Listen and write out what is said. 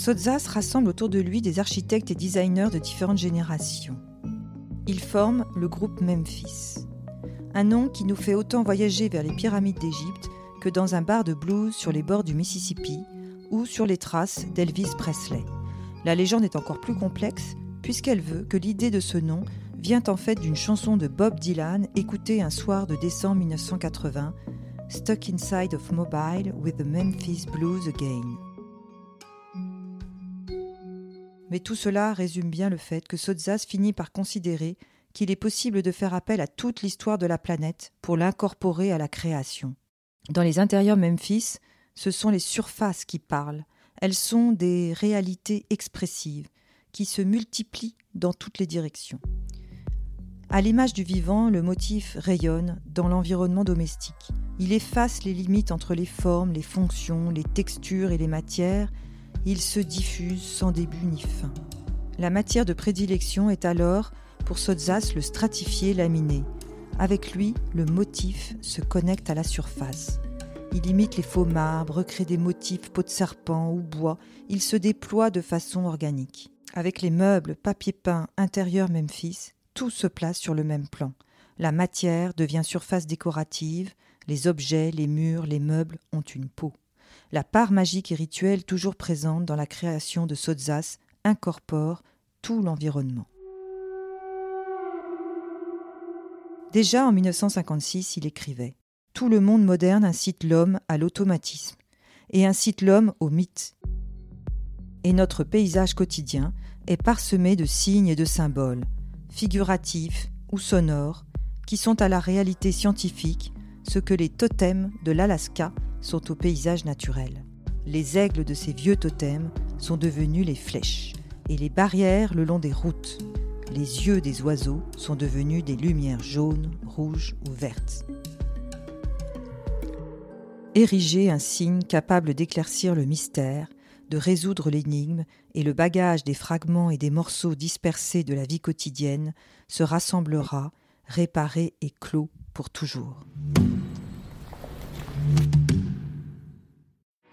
Sotzas rassemble autour de lui des architectes et designers de différentes générations. Il forme le groupe Memphis, un nom qui nous fait autant voyager vers les pyramides d'Égypte que dans un bar de blues sur les bords du Mississippi ou sur les traces d'Elvis Presley. La légende est encore plus complexe puisqu'elle veut que l'idée de ce nom vient en fait d'une chanson de Bob Dylan écoutée un soir de décembre 1980, Stuck Inside of Mobile with the Memphis Blues Again. Mais tout cela résume bien le fait que Sotzas finit par considérer qu'il est possible de faire appel à toute l'histoire de la planète pour l'incorporer à la création. Dans les intérieurs Memphis, ce sont les surfaces qui parlent. Elles sont des réalités expressives qui se multiplient dans toutes les directions. À l'image du vivant, le motif rayonne dans l'environnement domestique. Il efface les limites entre les formes, les fonctions, les textures et les matières. Il se diffuse sans début ni fin. La matière de prédilection est alors, pour Sotzas, le stratifié laminé. Avec lui, le motif se connecte à la surface. Il imite les faux marbres, crée des motifs peau de serpent ou bois. Il se déploie de façon organique. Avec les meubles, papier peint, intérieur Memphis, tout se place sur le même plan. La matière devient surface décorative, les objets, les murs, les meubles ont une peau. La part magique et rituelle toujours présente dans la création de Sotzas incorpore tout l'environnement. Déjà en 1956, il écrivait Tout le monde moderne incite l'homme à l'automatisme et incite l'homme au mythe. Et notre paysage quotidien est parsemé de signes et de symboles, figuratifs ou sonores, qui sont à la réalité scientifique ce que les totems de l'Alaska sont au paysage naturel. Les aigles de ces vieux totems sont devenus les flèches, et les barrières le long des routes. Les yeux des oiseaux sont devenus des lumières jaunes, rouges ou vertes. Ériger un signe capable d'éclaircir le mystère, de résoudre l'énigme et le bagage des fragments et des morceaux dispersés de la vie quotidienne se rassemblera, réparé et clos pour toujours.